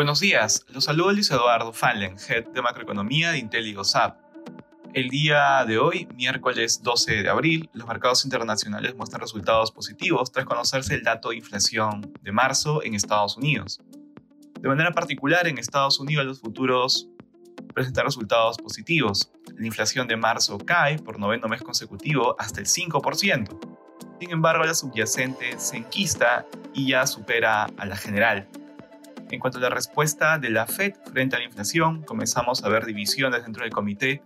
Buenos días, los saludo Luis Eduardo Fallen, Head de Macroeconomía de IntelliGoSap. El día de hoy, miércoles 12 de abril, los mercados internacionales muestran resultados positivos tras conocerse el dato de inflación de marzo en Estados Unidos. De manera particular, en Estados Unidos los futuros presentan resultados positivos. La inflación de marzo cae por noveno mes consecutivo hasta el 5%. Sin embargo, la subyacente se enquista y ya supera a la general. En cuanto a la respuesta de la Fed frente a la inflación, comenzamos a ver divisiones dentro del comité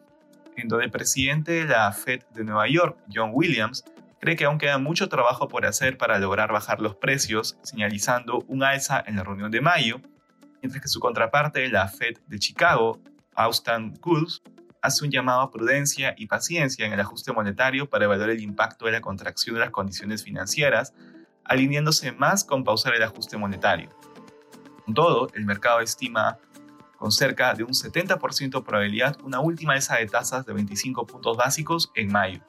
en donde el presidente de la Fed de Nueva York, John Williams, cree que aún queda mucho trabajo por hacer para lograr bajar los precios, señalizando un alza en la reunión de mayo, mientras que su contraparte, la Fed de Chicago, Austin Gould, hace un llamado a prudencia y paciencia en el ajuste monetario para evaluar el impacto de la contracción de las condiciones financieras, alineándose más con pausar el ajuste monetario. Con todo, el mercado estima con cerca de un 70% de probabilidad una última alza de tasas de 25 puntos básicos en mayo.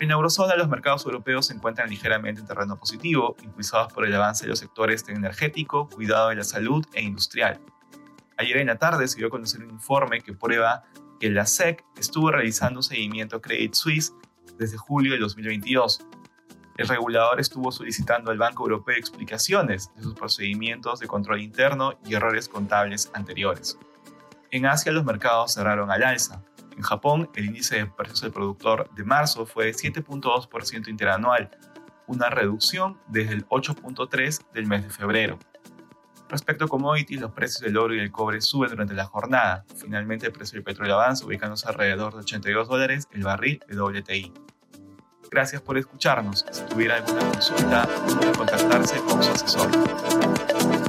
En la eurozona, los mercados europeos se encuentran ligeramente en terreno positivo, impulsados por el avance de los sectores energético, cuidado de la salud e industrial. Ayer en la tarde se dio a conocer un informe que prueba que la SEC estuvo realizando un seguimiento a Credit Suisse desde julio de 2022, el regulador estuvo solicitando al Banco Europeo explicaciones de sus procedimientos de control interno y errores contables anteriores. En Asia los mercados cerraron al alza. En Japón, el índice de precios del productor de marzo fue de 7.2% interanual, una reducción desde el 8.3% del mes de febrero. Respecto a commodities, los precios del oro y del cobre suben durante la jornada. Finalmente, el precio del petróleo avanza, ubicándose alrededor de 82 dólares el barril de WTI. Gracias por escucharnos. Si tuviera alguna consulta, puede contactarse con su asesor.